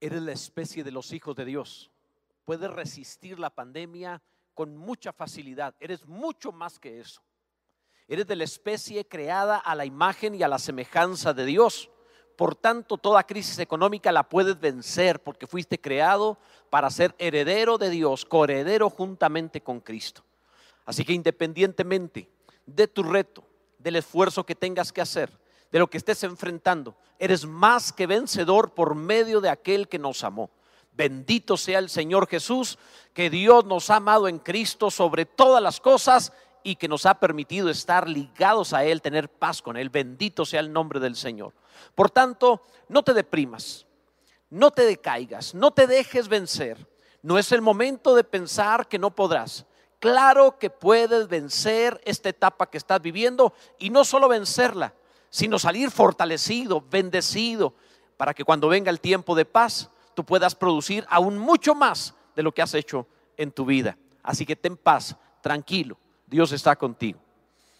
Eres la especie de los hijos de Dios. Puedes resistir la pandemia con mucha facilidad. Eres mucho más que eso. Eres de la especie creada a la imagen y a la semejanza de Dios. Por tanto, toda crisis económica la puedes vencer porque fuiste creado para ser heredero de Dios, coheredero juntamente con Cristo. Así que independientemente de tu reto, del esfuerzo que tengas que hacer, de lo que estés enfrentando, eres más que vencedor por medio de aquel que nos amó. Bendito sea el Señor Jesús, que Dios nos ha amado en Cristo sobre todas las cosas y que nos ha permitido estar ligados a Él, tener paz con Él. Bendito sea el nombre del Señor. Por tanto, no te deprimas, no te decaigas, no te dejes vencer. No es el momento de pensar que no podrás. Claro que puedes vencer esta etapa que estás viviendo y no solo vencerla, sino salir fortalecido, bendecido, para que cuando venga el tiempo de paz, tú puedas producir aún mucho más de lo que has hecho en tu vida. Así que ten paz, tranquilo, Dios está contigo.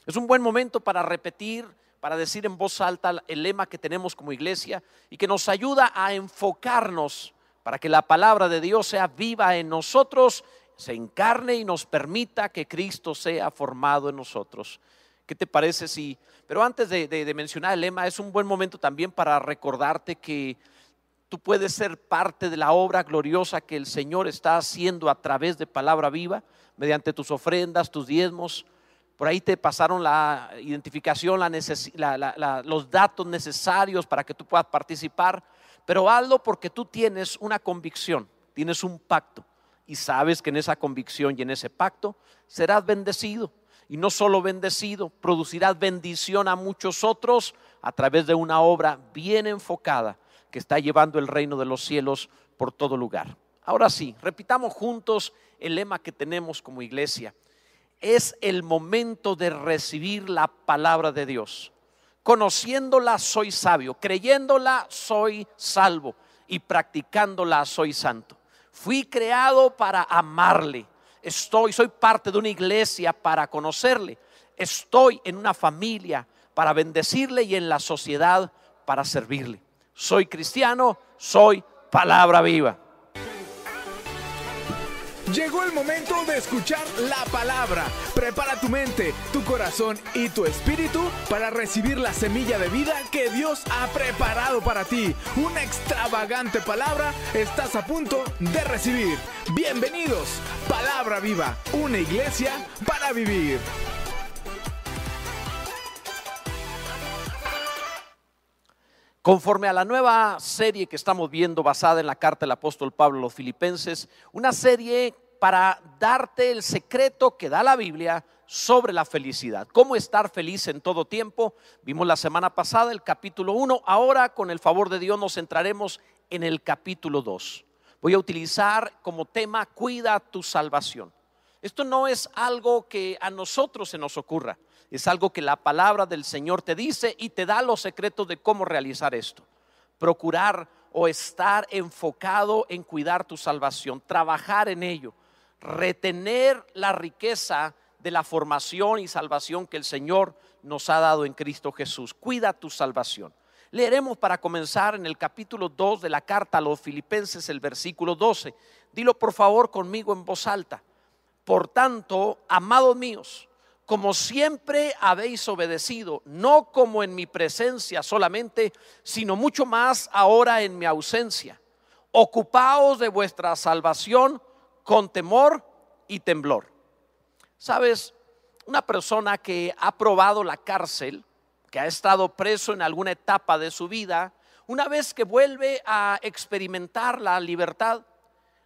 Es un buen momento para repetir, para decir en voz alta el lema que tenemos como iglesia y que nos ayuda a enfocarnos para que la palabra de Dios sea viva en nosotros, se encarne y nos permita que Cristo sea formado en nosotros. ¿Qué te parece si... Pero antes de, mencionar el lema, es un buen momento también para recordarte que tú puedes ser parte de la obra gloriosa que el Señor está haciendo a través de palabra viva, mediante tus ofrendas, tus diezmos. Por ahí te pasaron la identificación, los datos necesarios para que tú puedas participar. Pero hazlo porque tú tienes una convicción, tienes un pacto y sabes que en esa convicción y en ese pacto serás bendecido y no solo bendecido, producirás bendición a muchos otros a través de una obra bien enfocada que está llevando el reino de los cielos por todo lugar. Ahora sí, repitamos juntos el lema que tenemos como iglesia. Es el momento de recibir la palabra de Dios. Conociéndola soy sabio, creyéndola soy salvo y practicándola soy santo. Fui creado para amarle Estoy, soy parte de una iglesia para conocerle. Estoy en una familia para bendecirle y en la sociedad para servirle. Soy cristiano, soy palabra viva. Llegó el momento de escuchar la palabra. Prepara tu mente, tu corazón y tu espíritu para recibir la semilla de vida que Dios ha preparado para ti. Una extravagante palabra estás a punto de recibir. Bienvenidos, Palabra Viva, una iglesia para vivir. Conforme a la nueva serie que estamos viendo basada en la carta del apóstol Pablo a los filipenses, una serie para darte el secreto que da la Biblia sobre la felicidad. Cómo estar feliz en todo tiempo. Vimos la semana pasada el capítulo 1. Ahora, con el favor de Dios, nos centraremos en el capítulo 2. Voy a utilizar como tema Cuida tu salvación. Esto no es algo que a nosotros se nos ocurra. Es algo que la palabra del Señor te dice y te da los secretos de cómo realizar esto. Procurar o estar enfocado en cuidar tu salvación, trabajar en ello, retener la riqueza de la formación y salvación que el Señor nos ha dado en Cristo Jesús. Cuida tu salvación. Leeremos para comenzar en el capítulo 2 de la carta a los filipenses el versículo 12. Dilo por favor conmigo en voz alta. Por tanto, amados míos, como siempre habéis obedecido, no como en mi presencia solamente, sino mucho más ahora en mi ausencia. Ocupaos de vuestra salvación con temor y temblor. Sabes, una persona que ha probado la cárcel, que ha estado preso en alguna etapa de su vida, una vez que vuelve a experimentar la libertad,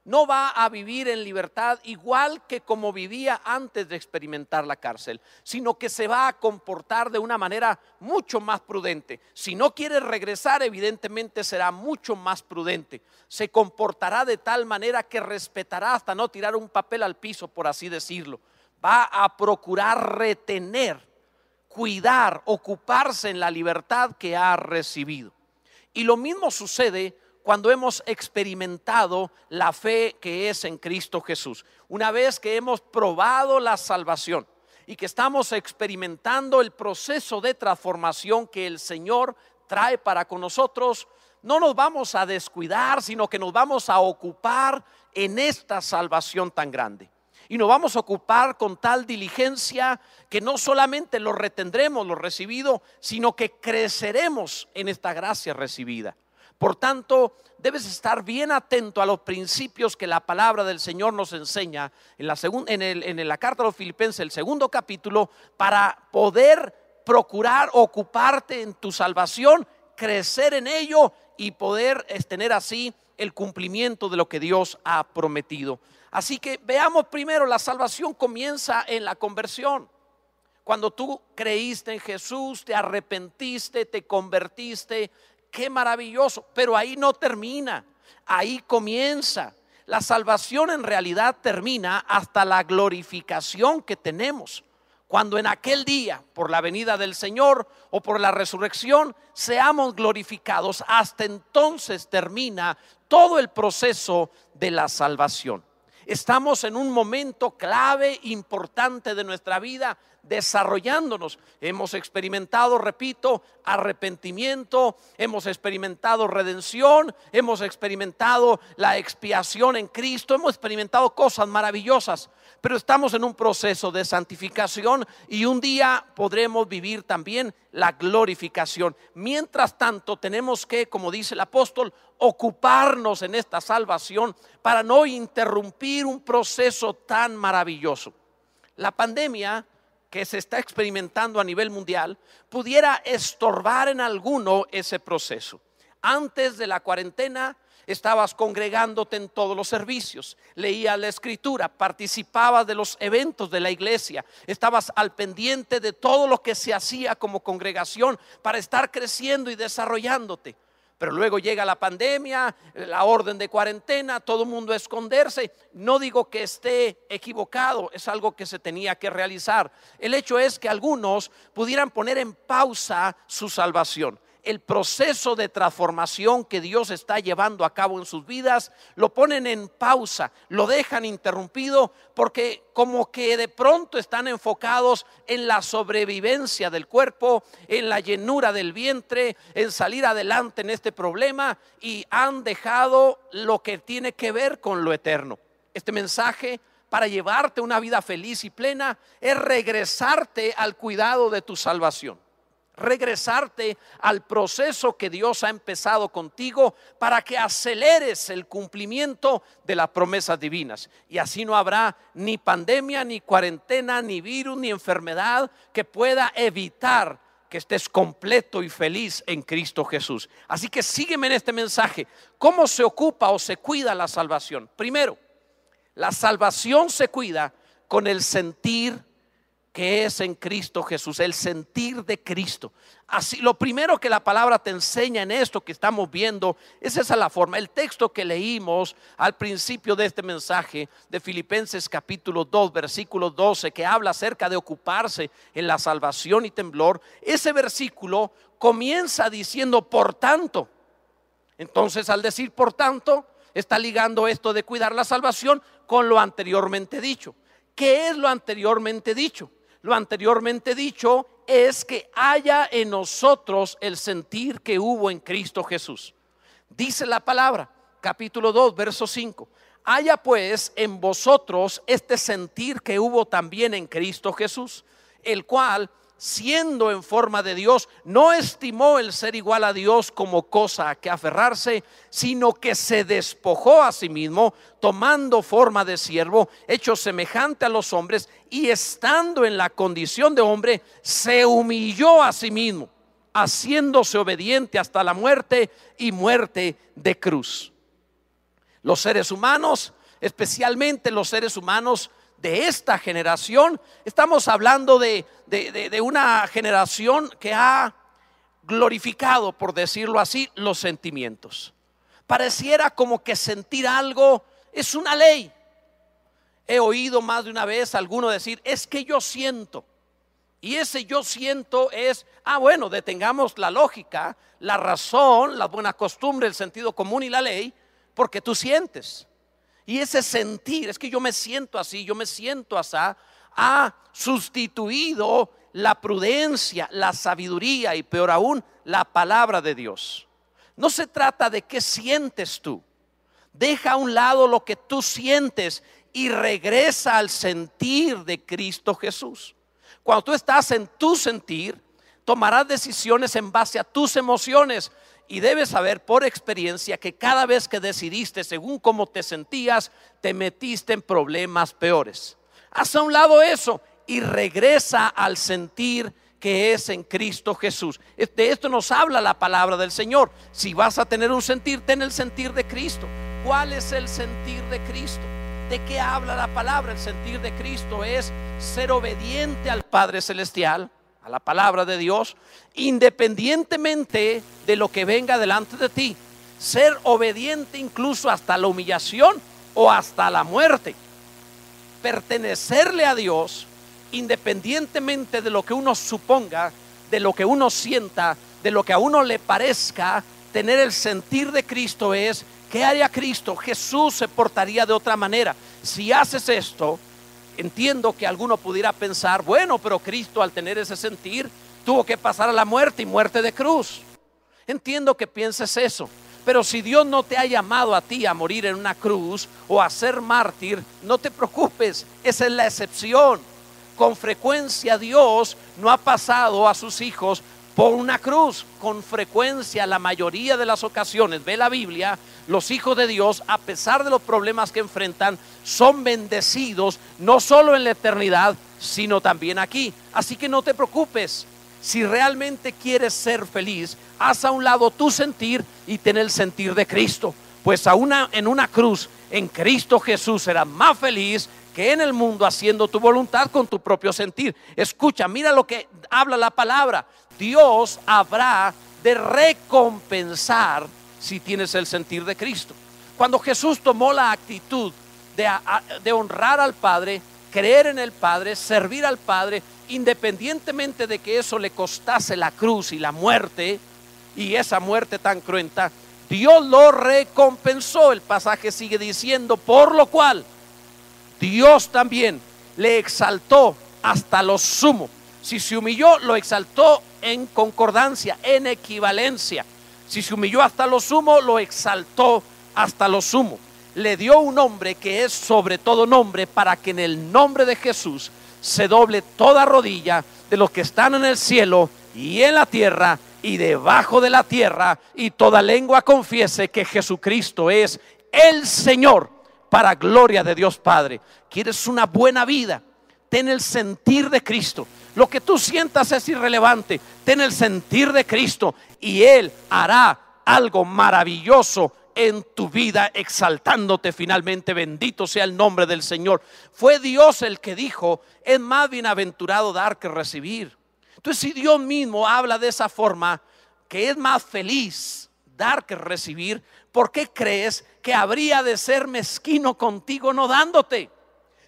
no va a vivir en libertad igual que como vivía antes de experimentar la cárcel, sino que se va a comportar de una manera mucho más prudente. Si no quiere regresar, evidentemente será mucho más prudente. Se comportará de tal manera que respetará hasta no tirar un papel al piso, por así decirlo. Va a procurar retener, cuidar, ocuparse en la libertad que ha recibido. Y lo mismo sucede cuando hemos experimentado la fe que es en Cristo Jesús. Una vez que hemos probado la salvación y que estamos experimentando el proceso de transformación que el Señor trae para con nosotros, no nos vamos a descuidar, sino que nos vamos a ocupar en esta salvación tan grande. Y nos vamos a ocupar con tal diligencia que no solamente lo retendremos, lo recibido, sino que creceremos en esta gracia recibida. Por tanto, debes estar bien atento a los principios que la palabra del Señor nos enseña en la, en, en la carta a los filipenses, el segundo capítulo, para poder procurar ocuparte en tu salvación, crecer en ello y poder tener así el cumplimiento de lo que Dios ha prometido. Así que veamos primero, la salvación comienza en la conversión. Cuando tú creíste en Jesús, te arrepentiste, te convertiste, qué maravilloso, pero ahí no termina, ahí comienza. La salvación en realidad termina hasta la glorificación que tenemos. Cuando en aquel día, por la venida del Señor o por la resurrección, seamos glorificados, hasta entonces termina todo el proceso de la salvación. Estamos en un momento clave, importante de nuestra vida, desarrollándonos. Hemos experimentado, repito, arrepentimiento, hemos experimentado redención, hemos experimentado la expiación en Cristo, hemos experimentado cosas maravillosas, pero estamos en un proceso de santificación y un día podremos vivir también la glorificación. Mientras tanto, tenemos que, como dice el apóstol, ocuparnos en esta salvación para no interrumpir un proceso tan maravilloso. La pandemia que se está experimentando a nivel mundial pudiera estorbar en alguno ese proceso. Antes de la cuarentena estabas congregándote en todos los servicios, leías la escritura, participabas de los eventos de la iglesia, estabas al pendiente de todo lo que se hacía como congregación para estar creciendo y desarrollándote. Pero luego llega la pandemia, la orden de cuarentena, todo el mundo a esconderse. No digo que esté equivocado, es algo que se tenía que realizar. El hecho es que algunos pudieran poner en pausa su salvación el proceso de transformación que Dios está llevando a cabo en sus vidas, lo ponen en pausa, lo dejan interrumpido porque como que de pronto están enfocados en la sobrevivencia del cuerpo, en la llenura del vientre, en salir adelante en este problema y han dejado lo que tiene que ver con lo eterno. Este mensaje para llevarte una vida feliz y plena es regresarte al cuidado de tu salvación regresarte al proceso que Dios ha empezado contigo para que aceleres el cumplimiento de las promesas divinas. Y así no habrá ni pandemia, ni cuarentena, ni virus, ni enfermedad que pueda evitar que estés completo y feliz en Cristo Jesús. Así que sígueme en este mensaje. ¿Cómo se ocupa o se cuida la salvación? Primero, la salvación se cuida con el sentir que es en Cristo Jesús, el sentir de Cristo. Así, lo primero que la palabra te enseña en esto que estamos viendo es esa la forma. El texto que leímos al principio de este mensaje de Filipenses capítulo 2, versículo 12, que habla acerca de ocuparse en la salvación y temblor, ese versículo comienza diciendo por tanto. Entonces, al decir por tanto, está ligando esto de cuidar la salvación con lo anteriormente dicho. ¿Qué es lo anteriormente dicho? Lo anteriormente dicho es que haya en nosotros el sentir que hubo en Cristo Jesús. Dice la palabra, capítulo 2, verso 5. Haya pues en vosotros este sentir que hubo también en Cristo Jesús, el cual siendo en forma de Dios, no estimó el ser igual a Dios como cosa a que aferrarse, sino que se despojó a sí mismo, tomando forma de siervo, hecho semejante a los hombres, y estando en la condición de hombre, se humilló a sí mismo, haciéndose obediente hasta la muerte y muerte de cruz. Los seres humanos, especialmente los seres humanos, de esta generación. Estamos hablando de, una generación que ha glorificado, por decirlo así, los sentimientos. Pareciera como que sentir algo es una ley. He oído más de una vez a alguno decir, es que yo siento. Y ese yo siento es, ah, bueno, detengamos la lógica, la razón, la buena costumbre, el sentido común y la ley, porque tú sientes. Y ese sentir, es que yo me siento así, yo me siento así, ha sustituido la prudencia, la sabiduría y peor aún, la palabra de Dios. No se trata de qué sientes tú. Deja a un lado lo que tú sientes y regresa al sentir de Cristo Jesús. Cuando tú estás en tu sentir, tomarás decisiones en base a tus emociones y debes saber por experiencia que cada vez que decidiste según cómo te sentías, te metiste en problemas peores. Haz a un lado eso y regresa al sentir que es en Cristo Jesús. De esto nos habla la palabra del Señor. Si vas a tener un sentir, ten el sentir de Cristo. ¿Cuál es el sentir de Cristo? ¿De qué habla la palabra? El sentir de Cristo es ser obediente al Padre Celestial a la palabra de Dios, independientemente de lo que venga delante de ti. Ser obediente incluso hasta la humillación o hasta la muerte. Pertenecerle a Dios independientemente de lo que uno suponga, de lo que uno sienta, de lo que a uno le parezca, tener el sentir de Cristo es, ¿qué haría Cristo? Jesús se portaría de otra manera. Si haces esto, entiendo que alguno pudiera pensar, bueno, pero Cristo al tener ese sentir tuvo que pasar a la muerte y muerte de cruz. Entiendo que pienses eso. Pero si Dios no te ha llamado a ti a morir en una cruz o a ser mártir, no te preocupes, esa es la excepción. Con frecuencia Dios no ha pasado a sus hijos por una cruz. Con frecuencia, la mayoría de las ocasiones, ve la Biblia, los hijos de Dios, a pesar de los problemas que enfrentan, son bendecidos no solo en la eternidad, sino también aquí. Así que no te preocupes. Si realmente quieres ser feliz, haz a un lado tu sentir y ten el sentir de Cristo. Pues a en una cruz, en Cristo Jesús, serás más feliz que en el mundo haciendo tu voluntad con tu propio sentir. Escucha, mira lo que habla la palabra. Dios habrá de recompensar si tienes el sentir de Cristo. Cuando Jesús tomó la actitud de honrar al Padre, creer en el Padre, servir al Padre, independientemente de que eso le costase la cruz y la muerte, y esa muerte tan cruenta, Dios lo recompensó. El pasaje sigue diciendo, por lo cual Dios también le exaltó hasta lo sumo. Si se humilló, lo exaltó en concordancia, en equivalencia. Si se humilló hasta lo sumo, lo exaltó hasta lo sumo. Le dio un nombre que es sobre todo nombre para que en el nombre de Jesús se doble toda rodilla de los que están en el cielo y en la tierra y debajo de la tierra y toda lengua confiese que Jesucristo es el Señor para gloria de Dios Padre. ¿Quieres una buena vida? Ten el sentir de Cristo. Lo que tú sientas es irrelevante. Ten el sentir de Cristo y Él hará algo maravilloso en tu vida, exaltándote finalmente. Bendito sea el nombre del Señor. Fue Dios el que dijo, es más bienaventurado dar que recibir. Entonces, si Dios mismo habla de esa forma, que es más feliz dar que recibir, ¿por qué crees que habría de ser mezquino contigo no dándote?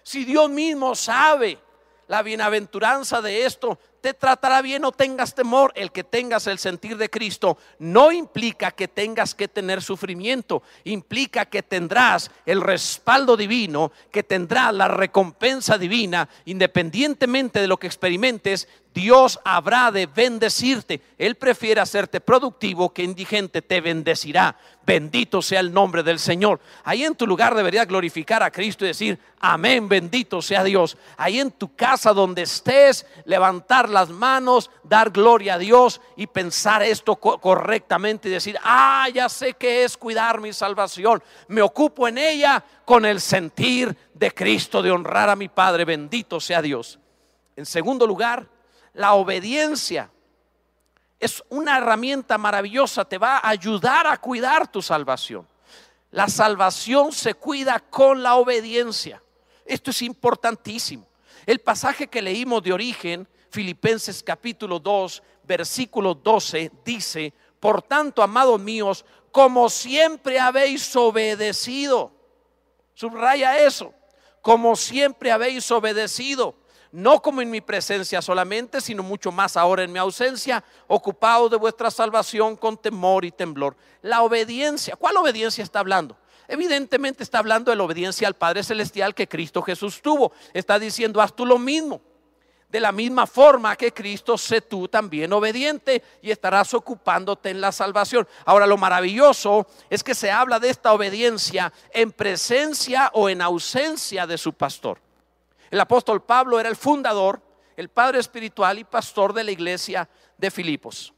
Si Dios mismo sabe la bienaventuranza de esto, te tratará bien, no tengas temor. El que tengas el sentir de Cristo no implica que tengas que tener sufrimiento, implica que tendrás el respaldo divino, que tendrás la recompensa divina, independientemente de lo que experimentes, Dios habrá de bendecirte. Él prefiere hacerte productivo que indigente, te bendecirá. Bendito sea el nombre del Señor. Ahí en tu lugar deberías glorificar a Cristo y decir, amén, bendito sea Dios. Ahí en tu casa donde estés, levantar las manos, dar gloria a Dios y pensar esto correctamente y decir, ah, ya sé que es cuidar mi salvación. Me ocupo en ella con el sentir de Cristo, de honrar a mi Padre. Bendito sea Dios. En segundo lugar, la obediencia es una herramienta maravillosa, te va a ayudar a cuidar tu salvación. La salvación se cuida con la obediencia. Esto es importantísimo. El pasaje que leímos de origen, Filipenses capítulo 2, versículo 12, dice, por tanto, amados míos, como siempre habéis obedecido, subraya eso, como siempre habéis obedecido no como en mi presencia solamente, sino mucho más ahora en mi ausencia, ocupado de vuestra salvación con temor y temblor. La obediencia, ¿cuál obediencia está hablando? Evidentemente está hablando de la obediencia al Padre Celestial que Cristo Jesús tuvo. Está diciendo, haz tú lo mismo. De la misma forma que Cristo, sé tú también obediente y estarás ocupándote en la salvación. Ahora lo maravilloso es que se habla de esta obediencia en presencia o en ausencia de su pastor. El apóstol Pablo era el fundador, el padre espiritual y pastor de la iglesia de Filipos.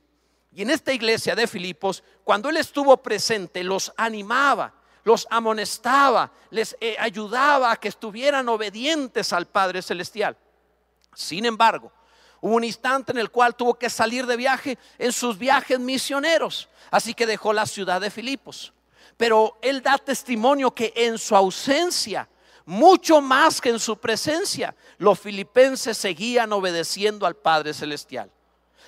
Y en esta iglesia de Filipos, cuando él estuvo presente, los animaba, los amonestaba, les eh, ayudaba a que estuvieran obedientes al Padre Celestial. Sin embargo, hubo un instante en el cual tuvo que salir de viaje en sus viajes misioneros, así que dejó la ciudad de Filipos. Pero él da testimonio que en su ausencia, mucho más que en su presencia, los filipenses seguían obedeciendo al Padre Celestial.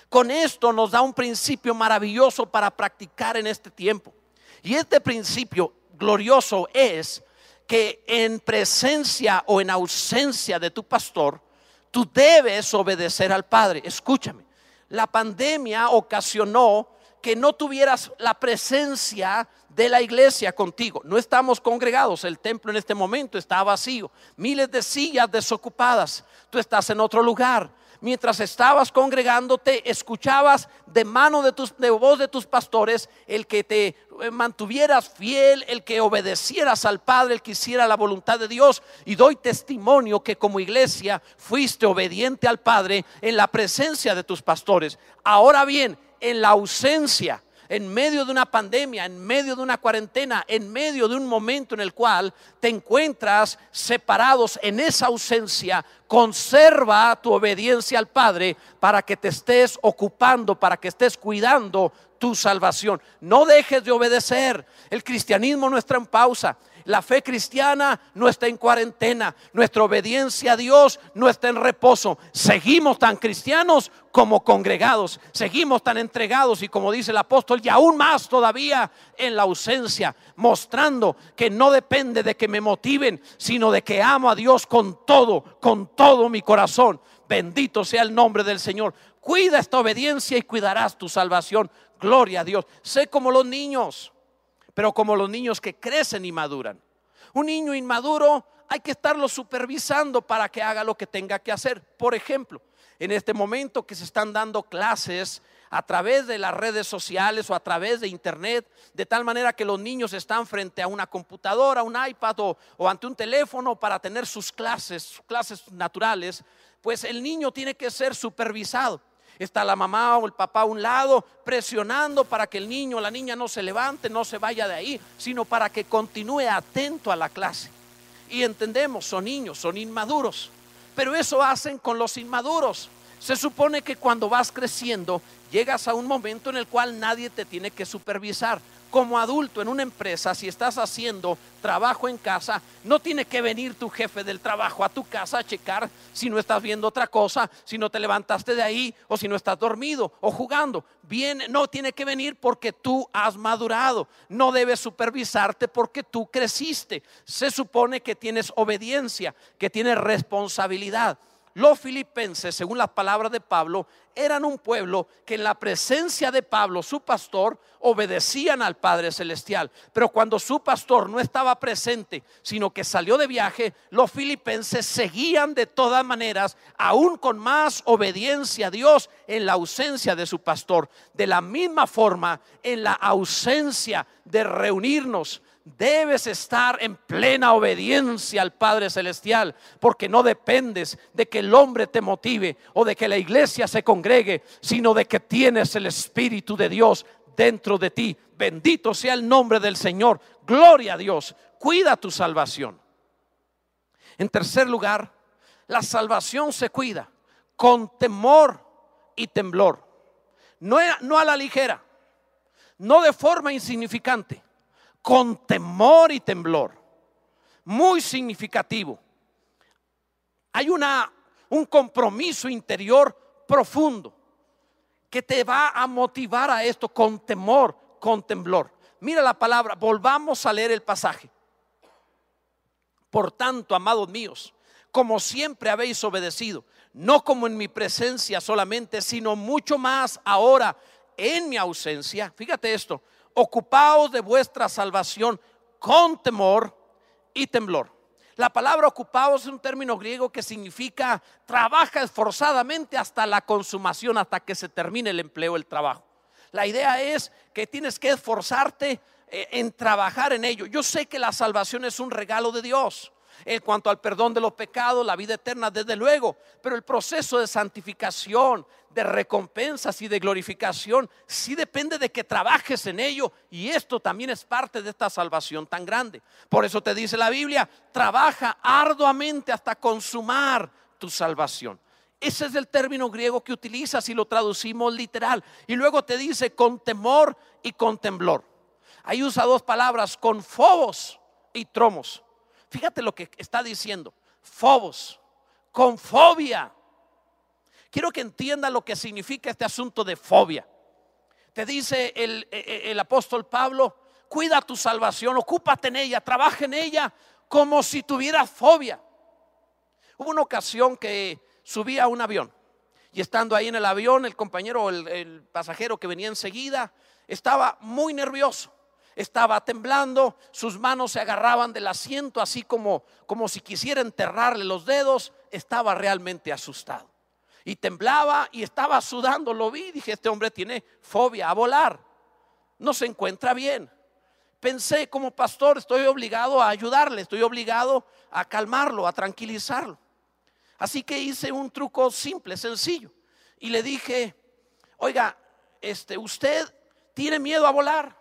Con esto nos da un principio maravilloso para practicar en este tiempo. Y este principio glorioso es que en presencia o en ausencia de tu pastor, tú debes obedecer al Padre. Escúchame, la pandemia ocasionó que no tuvieras la presencia de la iglesia contigo. No estamos congregados, el templo en este momento está vacío, miles de sillas desocupadas, tú estás en otro lugar mientras estabas congregándote, escuchabas de mano de, tus, de voz de tus pastores el que te eh, mantuvieras fiel, el que obedecieras al Padre, el que hiciera la voluntad de Dios. Y doy testimonio que como iglesia fuiste obediente al Padre en la presencia de tus pastores. Ahora bien, en la ausencia en medio de una pandemia, en medio de una cuarentena, en medio de un momento en el cual te encuentras separados en esa ausencia, conserva tu obediencia al Padre para que te estés ocupando, para que estés cuidando tu salvación. No dejes de obedecer. El cristianismo no está en pausa. La fe cristiana no está en cuarentena. Nuestra obediencia a Dios no está en reposo. Seguimos tan cristianos como congregados. Seguimos tan entregados y como dice el apóstol, y aún más todavía en la ausencia, mostrando que no depende de que me motiven, sino de que amo a Dios con todo, con todo mi corazón. Bendito sea el nombre del Señor. Cuida esta obediencia y cuidarás tu salvación. Gloria a Dios. Sé como los niños pero como los niños que crecen y maduran. Un niño inmaduro hay que estarlo supervisando para que haga lo que tenga que hacer. Por ejemplo, en este momento que se están dando clases a través de las redes sociales o a través de internet, de tal manera que los niños están frente a una computadora, un iPad o, ante un teléfono para tener sus clases, clases naturales, pues el niño tiene que ser supervisado. Está la mamá o el papá a un lado presionando para que el niño o la niña no se levante, no se vaya de ahí, sino para que continúe atento a la clase. Y entendemos, son niños, son inmaduros. Pero eso hacen con los inmaduros. Se supone que cuando vas creciendo, llegas a un momento en el cual nadie te tiene que supervisar como adulto en una empresa, si estás haciendo trabajo en casa, no tiene que venir tu jefe del trabajo a tu casa a checar si no estás viendo otra cosa, si no te levantaste de ahí o si no estás dormido o jugando. Bien, no tiene que venir porque tú has madurado. No debes supervisarte porque tú creciste. Se supone que tienes obediencia, que tienes responsabilidad. Los filipenses, según las palabras de Pablo, eran un pueblo que en la presencia de Pablo, su pastor, obedecían al Padre Celestial. Pero cuando su pastor no estaba presente, sino que salió de viaje, los filipenses seguían de todas maneras, aún con más obediencia a Dios en la ausencia de su pastor. De la misma forma, en la ausencia de reunirnos, debes estar en plena obediencia al Padre Celestial, porque no dependes de que el hombre te motive o de que la iglesia se congregue, sino de que tienes el Espíritu de Dios dentro de ti. Bendito sea el nombre del Señor. Gloria a Dios. Cuida tu salvación. En tercer lugar, la salvación se cuida con temor y temblor. No, a la ligera, no de forma insignificante con temor y temblor. Muy significativo. Hay una, un compromiso interior profundo que te va a motivar a esto con temor, con temblor. Mira la palabra, volvamos a leer el pasaje. Por tanto, amados míos, como siempre habéis obedecido, no como en mi presencia solamente, sino mucho más ahora en mi ausencia. Fíjate esto, ocupaos de vuestra salvación con temor y temblor. La palabra ocupados es un término griego que significa trabaja esforzadamente hasta la consumación, hasta que se termine el empleo, el trabajo. La idea es que tienes que esforzarte eh, en trabajar en ello. Yo sé que la salvación es un regalo de Dios. En cuanto al perdón de los pecados, la vida eterna, desde luego. Pero el proceso de santificación, de recompensas y de glorificación, sí depende de que trabajes en ello. Y esto también es parte de esta salvación tan grande. Por eso te dice la Biblia, trabaja arduamente hasta consumar tu salvación. Ese es el término griego que utiliza si lo traducimos literal. Y luego te dice con temor y con temblor. Ahí usa dos palabras, con fobos y tromos. Fíjate lo que está diciendo. Fobos, con fobia. Quiero que entienda lo que significa este asunto de fobia. Te dice el, e, e, el, apóstol Pablo, cuida tu salvación, ocúpate en ella, trabaja en ella como si tuvieras fobia. Hubo una ocasión que subí a un avión y estando ahí en el avión, el compañero, el, el pasajero que venía enseguida, estaba muy nervioso estaba temblando, sus manos se agarraban del asiento así como, como si quisiera enterrarle los dedos, estaba realmente asustado. Y temblaba y estaba sudando, lo vi, dije, este hombre tiene fobia a volar, no se encuentra bien. Pensé, como pastor, estoy obligado a ayudarle, estoy obligado a calmarlo, a tranquilizarlo. Así que hice un truco simple, sencillo, y le dije, oiga, este, usted tiene miedo a volar.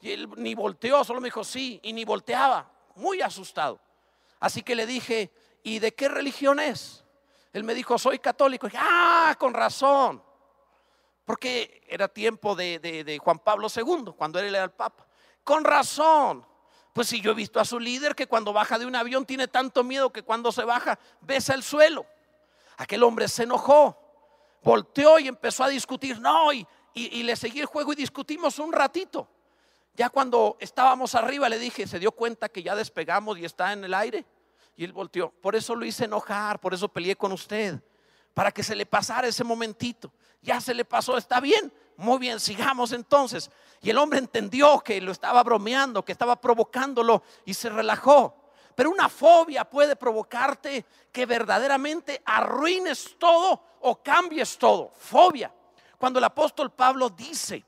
Y él ni volteó, solo me dijo sí, y ni volteaba, muy asustado. Así que le dije, ¿y de qué religión es? Él me dijo, soy católico. Y dije, ah, con razón. Porque era tiempo de, Juan Pablo II, cuando él era el Papa. Con razón. Pues si yo he visto a su líder que cuando baja de un avión tiene tanto miedo que cuando se baja besa el suelo. Aquel hombre se enojó, volteó y empezó a discutir. No, y, y le seguí el juego y discutimos un ratito. Ya cuando estábamos arriba le dije, ¿se dio cuenta que ya despegamos y está en el aire? Y él volteó. Por eso lo hice enojar, por eso peleé con usted, para que se le pasara ese momentito. Ya se le pasó, está bien, muy bien, sigamos entonces. Y el hombre entendió que lo estaba bromeando, que estaba provocándolo y se relajó. Pero una fobia puede provocarte que verdaderamente arruines todo o cambies todo. Fobia. Cuando el apóstol Pablo dice,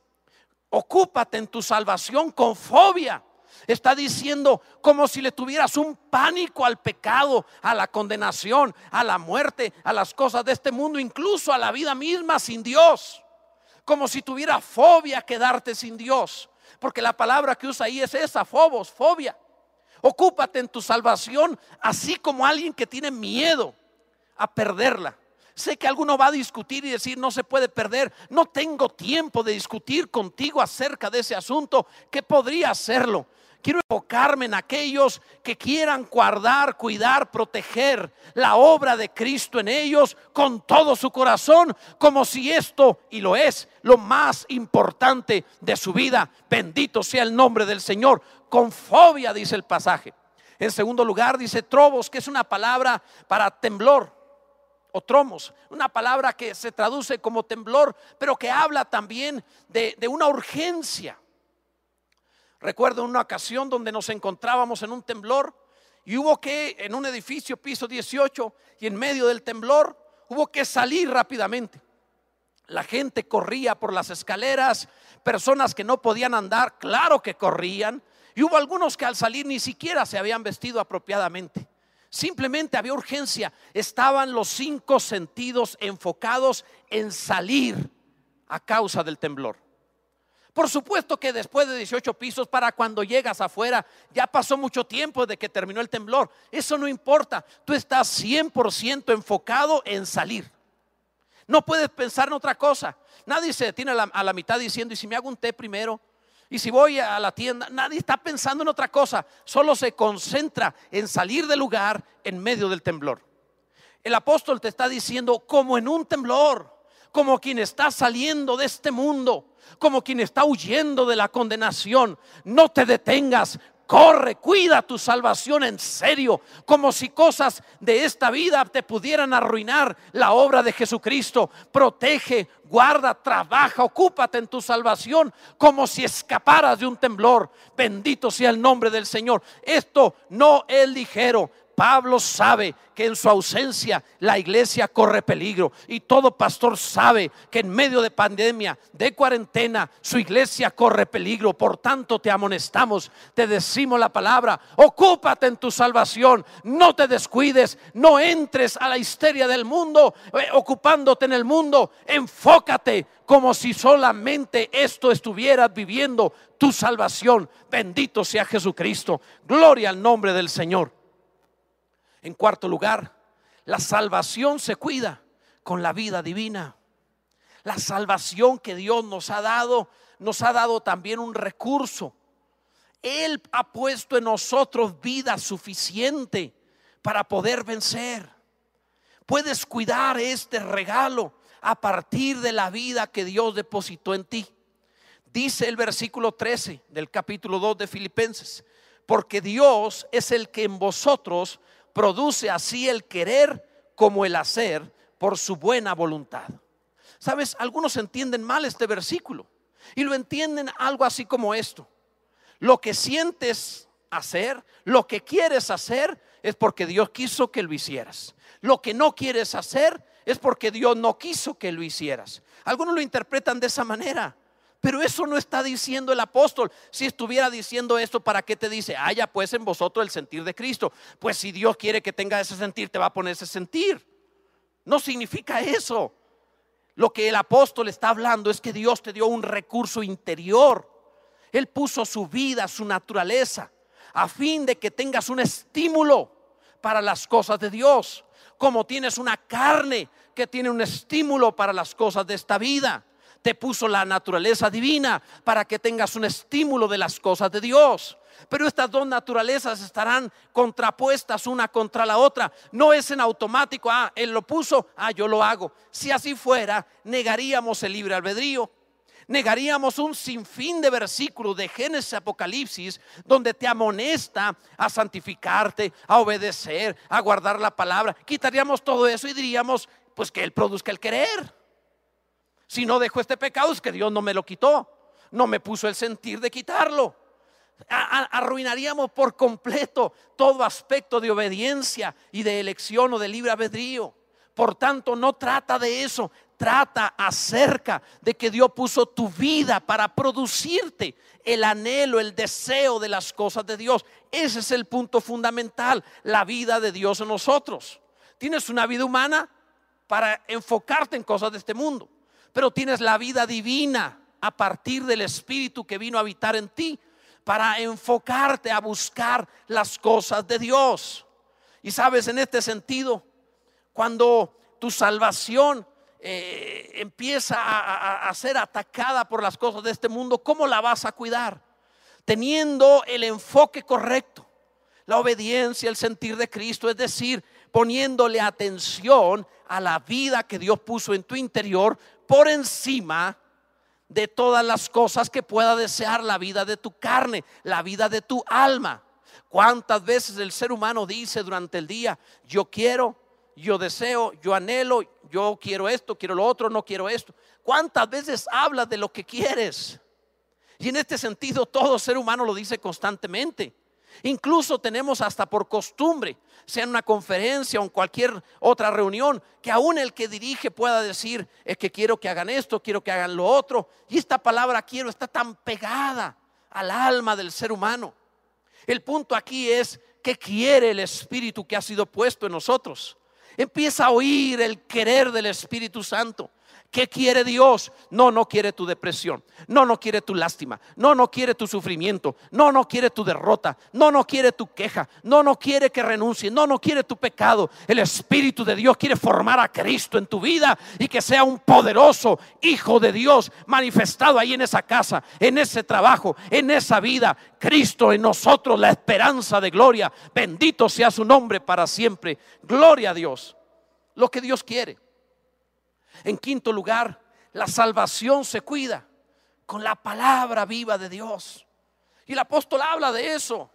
Ocúpate en tu salvación con fobia. Está diciendo como si le tuvieras un pánico al pecado, a la condenación, a la muerte, a las cosas de este mundo, incluso a la vida misma sin Dios. Como si tuviera fobia quedarte sin Dios. Porque la palabra que usa ahí es esa, fobos, fobia. Ocúpate en tu salvación, así como alguien que tiene miedo a perderla. Sé que alguno va a discutir y decir, no se puede perder. No tengo tiempo de discutir contigo acerca de ese asunto, que podría hacerlo. Quiero enfocarme en aquellos que quieran guardar, cuidar, proteger la obra de Cristo en ellos con todo su corazón, como si esto, y lo es, lo más importante de su vida. Bendito sea el nombre del Señor. Con fobia, dice el pasaje. En segundo lugar, dice trobos, que es una palabra para temblor o tromos, una palabra que se traduce como temblor, pero que habla también de, una urgencia. Recuerdo una ocasión donde nos encontrábamos en un temblor y hubo que, en un edificio, piso 18, y en medio del temblor, hubo que salir rápidamente. La gente corría por las escaleras, personas que no podían andar, claro que corrían, y hubo algunos que al salir ni siquiera se habían vestido apropiadamente. Simplemente había urgencia. Estaban los cinco sentidos enfocados en salir a causa del temblor. Por supuesto que después de 18 pisos, para cuando llegas afuera, ya pasó mucho tiempo de que terminó el temblor. Eso no importa. Tú estás 100% enfocado en salir. No puedes pensar en otra cosa. Nadie se detiene a la, a la mitad diciendo, ¿y si me hago un té primero? Y si voy a la tienda, nadie está pensando en otra cosa, solo se concentra en salir del lugar en medio del temblor. El apóstol te está diciendo como en un temblor, como quien está saliendo de este mundo, como quien está huyendo de la condenación. No te detengas, Corre, cuida tu salvación en serio, como si cosas de esta vida te pudieran arruinar la obra de Jesucristo. Protege, guarda, trabaja, ocúpate en tu salvación, como si escaparas de un temblor. Bendito sea el nombre del Señor. Esto no es ligero. Pablo sabe que en su ausencia la iglesia corre peligro y todo pastor sabe que en medio de pandemia, de cuarentena, su iglesia corre peligro. Por tanto, te amonestamos, te decimos la palabra, ocúpate en tu salvación, no te descuides, no entres a la histeria del mundo, eh, ocupándote en el mundo, enfócate como si solamente esto estuvieras viviendo tu salvación. Bendito sea Jesucristo. Gloria al nombre del Señor. En cuarto lugar, la salvación se cuida con la vida divina. La salvación que Dios nos ha dado, nos ha dado también un recurso. Él ha puesto en nosotros vida suficiente para poder vencer. Puedes cuidar este regalo a partir de la vida que Dios depositó en ti. Dice el versículo 13 del capítulo 2 de Filipenses, porque Dios es el que en vosotros produce así el querer como el hacer por su buena voluntad. Sabes, algunos entienden mal este versículo y lo entienden algo así como esto. Lo que sientes hacer, lo que quieres hacer, es porque Dios quiso que lo hicieras. Lo que no quieres hacer es porque Dios no quiso que lo hicieras. Algunos lo interpretan de esa manera. Pero eso no está diciendo el apóstol. Si estuviera diciendo esto, ¿para qué te dice? Haya pues en vosotros el sentir de Cristo. Pues si Dios quiere que tenga ese sentir, te va a poner ese sentir. No significa eso. Lo que el apóstol está hablando es que Dios te dio un recurso interior. Él puso su vida, su naturaleza, a fin de que tengas un estímulo para las cosas de Dios. Como tienes una carne que tiene un estímulo para las cosas de esta vida te puso la naturaleza divina para que tengas un estímulo de las cosas de Dios. Pero estas dos naturalezas estarán contrapuestas una contra la otra. No es en automático, ah, Él lo puso, ah, yo lo hago. Si así fuera, negaríamos el libre albedrío. Negaríamos un sinfín de versículos de Génesis Apocalipsis donde te amonesta a santificarte, a obedecer, a guardar la palabra. Quitaríamos todo eso y diríamos, pues que Él produzca el querer. Si no dejo este pecado es que Dios no me lo quitó, no me puso el sentir de quitarlo. arruinaríamos por completo todo aspecto de obediencia y de elección o de libre albedrío. Por tanto, no trata de eso, trata acerca de que Dios puso tu vida para producirte el anhelo, el deseo de las cosas de Dios. Ese es el punto fundamental, la vida de Dios en nosotros. Tienes una vida humana para enfocarte en cosas de este mundo pero tienes la vida divina a partir del Espíritu que vino a habitar en ti para enfocarte a buscar las cosas de Dios. Y sabes, en este sentido, cuando tu salvación eh, empieza a, a ser atacada por las cosas de este mundo, ¿cómo la vas a cuidar? Teniendo el enfoque correcto, la obediencia, el sentir de Cristo, es decir, poniéndole atención a la vida que Dios puso en tu interior por encima de todas las cosas que pueda desear la vida de tu carne, la vida de tu alma. ¿Cuántas veces el ser humano dice durante el día, yo quiero, yo deseo, yo anhelo, yo quiero esto, quiero lo otro, no quiero esto? ¿Cuántas veces hablas de lo que quieres? Y en este sentido todo ser humano lo dice constantemente. Incluso tenemos hasta por costumbre, sea en una conferencia o en cualquier otra reunión, que aún el que dirige pueda decir, es que quiero que hagan esto, quiero que hagan lo otro. Y esta palabra quiero está tan pegada al alma del ser humano. El punto aquí es que quiere el Espíritu que ha sido puesto en nosotros. Empieza a oír el querer del Espíritu Santo. ¿Qué quiere Dios? No, no quiere tu depresión. No, no quiere tu lástima. No, no quiere tu sufrimiento. No, no quiere tu derrota. No, no quiere tu queja. No, no quiere que renuncie. No, no quiere tu pecado. El Espíritu de Dios quiere formar a Cristo en tu vida y que sea un poderoso Hijo de Dios manifestado ahí en esa casa, en ese trabajo, en esa vida. Cristo en nosotros, la esperanza de gloria. Bendito sea su nombre para siempre. Gloria a Dios. Lo que Dios quiere. En quinto lugar, la salvación se cuida con la palabra viva de Dios. Y el apóstol habla de eso.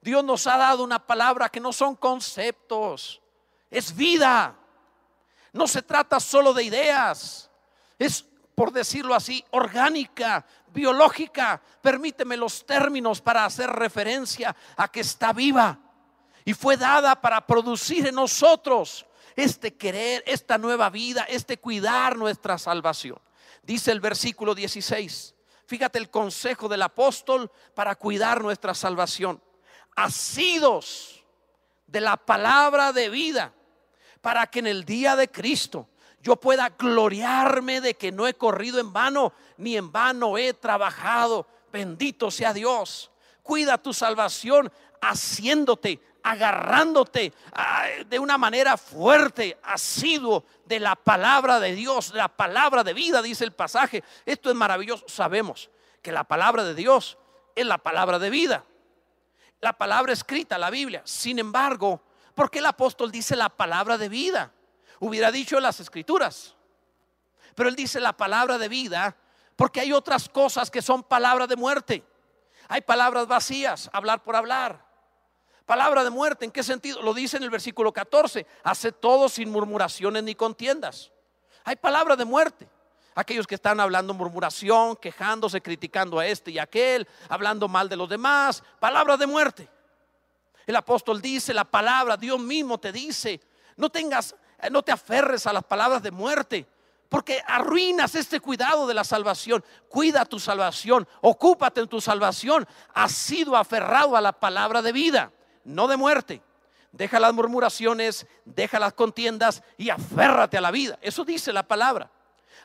Dios nos ha dado una palabra que no son conceptos, es vida. No se trata solo de ideas, es, por decirlo así, orgánica, biológica. Permíteme los términos para hacer referencia a que está viva. y fue dada para producir en nosotros este querer, esta nueva vida, este cuidar nuestra salvación. Dice el versículo 16. Fíjate el consejo del apóstol para cuidar nuestra salvación. Asidos de la palabra de vida, para que en el día de Cristo yo pueda gloriarme de que no he corrido en vano, ni en vano he trabajado. Bendito sea Dios. Cuida tu salvación haciéndote, agarrándote ah, de una manera fuerte, asiduo de la palabra de Dios, la palabra de vida, dice el pasaje. Esto es maravilloso. Sabemos que la palabra de Dios es la palabra de vida. La palabra escrita, la Biblia. Sin embargo, ¿por qué el apóstol dice la palabra de vida? Hubiera dicho las escrituras. Pero él dice la palabra de vida porque hay otras cosas que son palabras de muerte. Hay palabras vacías, hablar por hablar. Palabra de muerte, ¿en qué sentido? Lo dice en el versículo 14, hace todo sin murmuraciones ni contiendas. Hay palabra de muerte. Aquellos que están hablando murmuración, quejándose, criticando a este y a aquel, hablando mal de los demás, palabra de muerte. El apóstol dice, la palabra, Dios mismo te dice, no tengas, no te aferres a las palabras de muerte, porque arruinas este cuidado de la salvación. Cuida tu salvación, ocúpate en tu salvación. Has sido aferrado a la palabra de vida, no de muerte. Deja las murmuraciones, deja las contiendas y aférrate a la vida. Eso dice la palabra.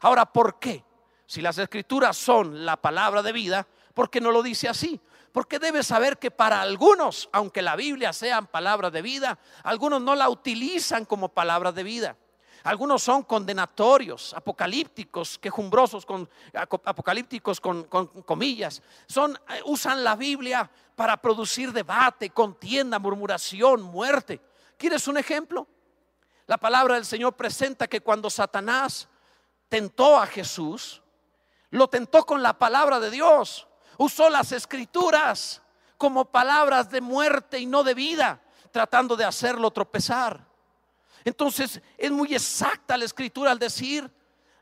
Ahora, ¿por qué? Si las escrituras son la palabra de vida, ¿por qué no lo dice así? Porque debes saber que para algunos, aunque la Biblia sean palabras de vida, algunos no la utilizan como palabra de vida. Algunos son condenatorios, apocalípticos, quejumbrosos, con, apocalípticos con, comillas. Son, eh, usan la Biblia para producir debate, contienda, murmuración, muerte. ¿Quieres un ejemplo? La palabra del Señor presenta que cuando Satanás tentó a Jesús, lo tentó con la palabra de Dios. Usó las escrituras como palabras de muerte y no de vida, tratando de hacerlo tropezar. Entonces es muy exacta la escritura al decir,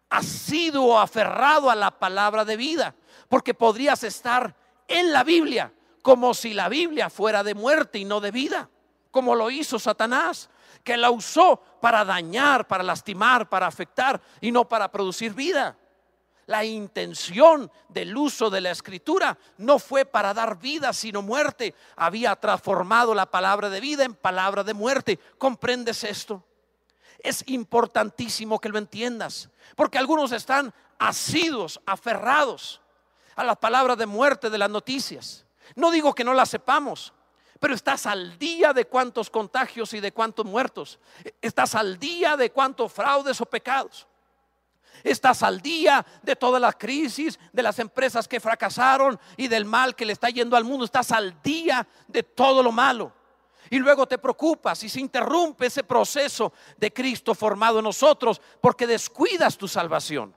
has sido aferrado a la palabra de vida, porque podrías estar en la Biblia como si la Biblia fuera de muerte y no de vida, como lo hizo Satanás, que la usó para dañar, para lastimar, para afectar y no para producir vida. La intención del uso de la escritura no fue para dar vida, sino muerte. Había transformado la palabra de vida en palabra de muerte. ¿Comprendes esto? Es importantísimo que lo entiendas, porque algunos están asidos, aferrados a las palabras de muerte de las noticias. No digo que no las sepamos, pero estás al día de cuántos contagios y de cuántos muertos. Estás al día de cuántos fraudes o pecados. Estás al día de toda la crisis, de las empresas que fracasaron y del mal que le está yendo al mundo. Estás al día de todo lo malo y luego te preocupas y se interrumpe ese proceso de Cristo formado en nosotros porque descuidas tu salvación.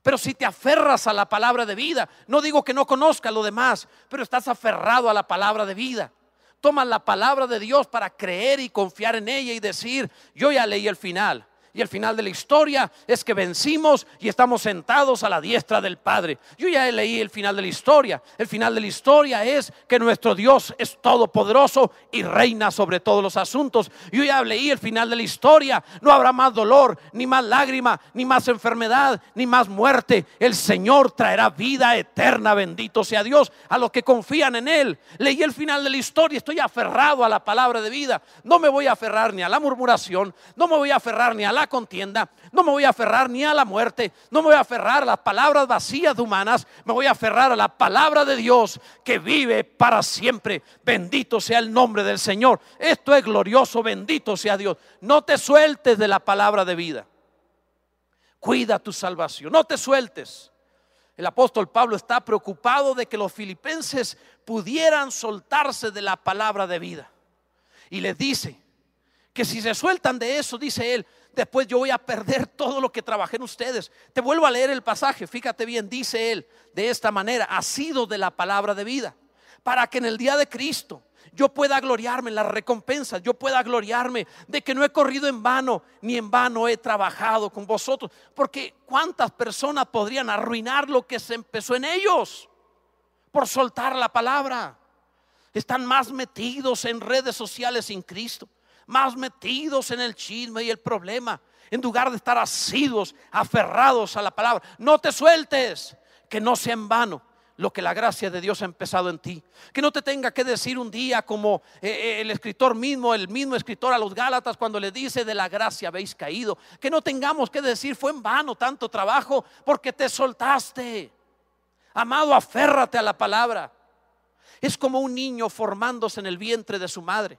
Pero si te aferras a la palabra de vida, no digo que no conozcas lo demás, pero estás aferrado a la palabra de vida. Toma la palabra de Dios para creer y confiar en ella y decir, yo ya leí el final y el final de la historia es que vencimos y estamos sentados a la diestra del Padre. Yo ya leí el final de la historia. El final de la historia es que nuestro Dios es todopoderoso y reina sobre todos los asuntos. Yo ya leí el final de la historia. No habrá más dolor, ni más lágrima, ni más enfermedad, ni más muerte. El Señor traerá vida eterna, bendito sea Dios, a los que confían en Él. Leí el final de la historia, estoy aferrado a la palabra de vida. No me voy a aferrar ni a la murmuración, no me voy a aferrar ni a la contienda, no me voy a aferrar ni a la muerte, no me voy a aferrar a las palabras vacías humanas, me voy a aferrar a la palabra de Dios que vive para siempre. Bendito sea el nombre del Señor. Esto es glorioso, bendito sea Dios. No te sueltes de la palabra de vida. Cuida tu salvación, no te sueltes. El apóstol Pablo está preocupado de que los filipenses pudieran soltarse de la palabra de vida. Y les dice que si se sueltan de eso, dice él, después yo voy a perder todo lo que trabajé en ustedes. Te vuelvo a leer el pasaje, fíjate bien, dice él de esta manera, ha sido de la palabra de vida, para que en el día de Cristo yo pueda gloriarme en las recompensas, yo pueda gloriarme de que no he corrido en vano, ni en vano he trabajado con vosotros, porque cuántas personas podrían arruinar lo que se empezó en ellos por soltar la palabra. Están más metidos en redes sociales sin Cristo, más metidos en el chisme y el problema, en lugar de estar asidos, aferrados a la palabra. No te sueltes, que no sea en vano lo que la gracia de Dios ha empezado en ti. Que no te tenga que decir un día como eh, eh, el escritor mismo, el mismo escritor a los Gálatas cuando le dice de la gracia habéis caído. Que no tengamos que decir fue en vano tanto trabajo porque te soltaste. Amado, aférrate a la palabra. Es como un niño formándose en el vientre de su madre.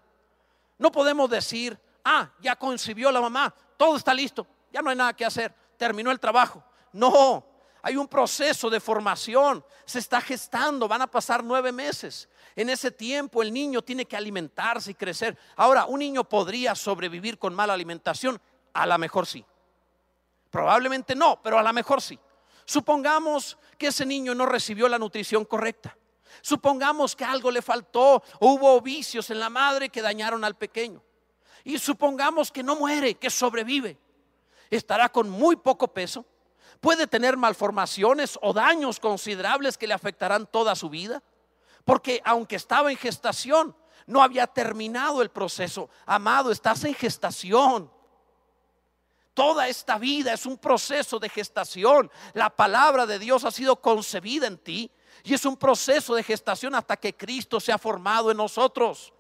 No podemos decir, ah, ya concibió la mamá, todo está listo, ya no hay nada que hacer, terminó el trabajo. No, hay un proceso de formación, se está gestando, van a pasar nueve meses. En ese tiempo el niño tiene que alimentarse y crecer. Ahora, ¿un niño podría sobrevivir con mala alimentación? A lo mejor sí. Probablemente no, pero a lo mejor sí. Supongamos que ese niño no recibió la nutrición correcta. Supongamos que algo le faltó hubo vicios en la madre que dañaron al pequeño. Y supongamos que no muere, que sobrevive. Estará con muy poco peso puede tener malformaciones o daños considerables que le afectarán toda su vida. Porque aunque estaba en gestación, no había terminado el proceso. Amado, estás en gestación. Toda esta vida es un proceso de gestación. La palabra de Dios ha sido concebida en ti y es un proceso de gestación hasta que Cristo se ha formado en nosotros.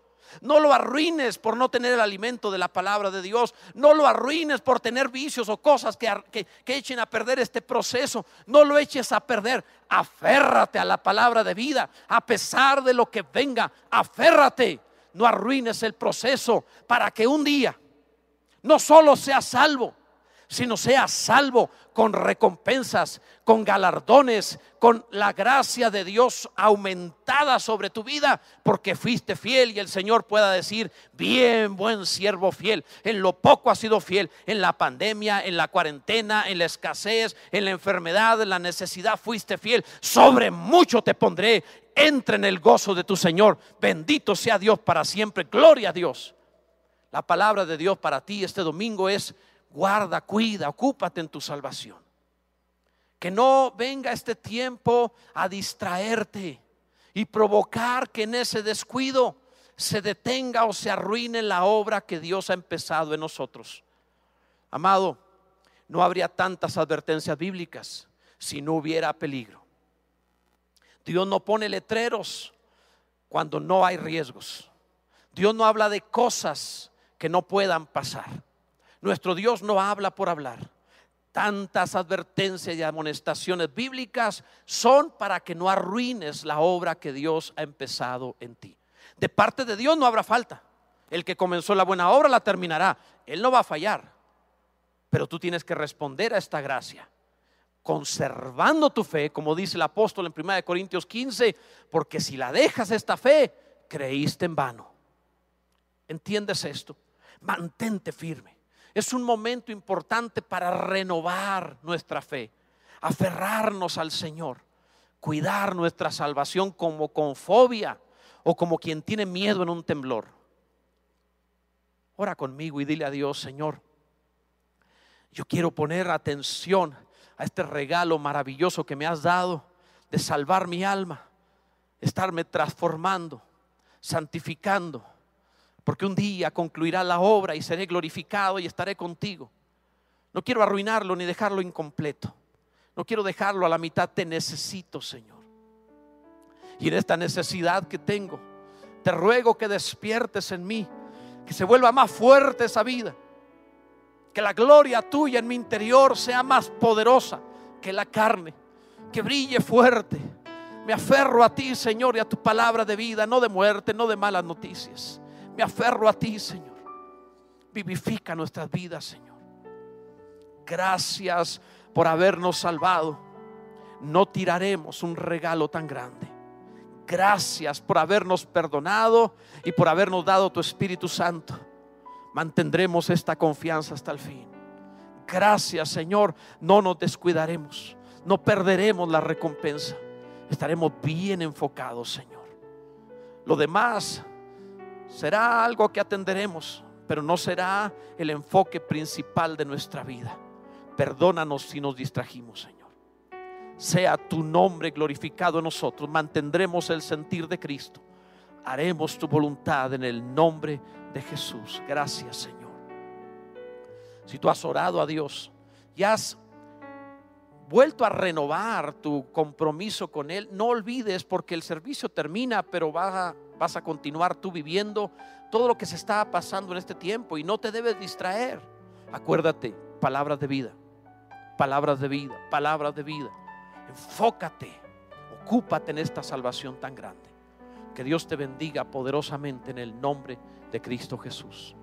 No lo arruines por no tener el alimento de la palabra de Dios. No lo arruines por tener vicios o cosas que, echen a perder este proceso. No lo eches a perder. Aférrate a la palabra de vida. A pesar de lo que venga, aférrate. No arruines el proceso para que un día no solo seas salvo, sino seas salvo con recompensas, con galardones, con la gracia de Dios aumentada sobre tu vida, porque fuiste fiel y el Señor pueda decir, bien, buen siervo fiel, en lo poco has sido fiel, en la pandemia, en la cuarentena, en la escasez, en la enfermedad, en la necesidad, fuiste fiel, sobre mucho te pondré, entra en el gozo de tu Señor, bendito sea Dios para siempre, gloria a Dios. La palabra de Dios para ti este domingo es guarda, cuida, ocúpate en tu salvación. Que no venga este tiempo a distraerte y provocar que en ese descuido se detenga o se arruine la obra que Dios ha empezado en nosotros. Amado, no habría tantas advertencias bíblicas si no hubiera peligro. Dios no pone letreros cuando no hay riesgos. Dios no habla de cosas que no puedan pasar. Nuestro Dios no habla por hablar. Tantas advertencias y amonestaciones bíblicas son para que no arruines la obra que Dios ha empezado en ti. De parte de Dios no habrá falta. El que comenzó la buena obra la terminará. Él no va a fallar. Pero tú tienes que responder a esta gracia conservando tu fe, como dice el apóstol en 1 Corintios 15, porque si la dejas esta fe, creíste en vano. ¿Entiendes esto? Mantente firme. Es un momento importante para renovar nuestra fe, aferrarnos al Señor, cuidar nuestra salvación como con fobia o como quien tiene miedo en un temblor. Ora conmigo y dile a Dios, Señor, yo quiero poner atención a este regalo maravilloso que me has dado de salvar mi alma, estarme transformando, santificando porque un día concluirá la obra y seré glorificado y estaré contigo. No quiero arruinarlo ni dejarlo incompleto. No quiero dejarlo a la mitad. Te necesito, Señor. Y en esta necesidad que tengo, te ruego que despiertes en mí, que se vuelva más fuerte esa vida, que la gloria tuya en mi interior sea más poderosa que la carne, que brille fuerte. Me aferro a ti, Señor, y a tu palabra de vida, no de muerte, no de malas noticias. Me aferro a ti, Señor. Vivifica nuestras vidas, Señor. Gracias por habernos salvado. No tiraremos un regalo tan grande. Gracias por habernos perdonado y por habernos dado tu Espíritu Santo. Mantendremos esta confianza hasta el fin. Gracias, Señor. No nos descuidaremos. No perderemos la recompensa. Estaremos bien enfocados, Señor. Lo demás será algo que atenderemos, pero no será el enfoque principal de nuestra vida. Perdónanos si nos distrajimos, Señor. Sea tu nombre glorificado en nosotros. Mantendremos el sentir de Cristo. haremos tu voluntad en el nombre de Jesús. Gracias, Señor. Si tú has orado a Dios y has vuelto a renovar tu compromiso con Él, no olvides porque el servicio termina, pero vas a, vas a continuar tú viviendo todo lo que se está pasando en este tiempo y no te debes distraer. Acuérdate, palabras de vida, palabras de vida, palabras de vida. Enfócate, ocúpate en esta salvación tan grande. Que Dios te bendiga poderosamente en el nombre de Cristo Jesús.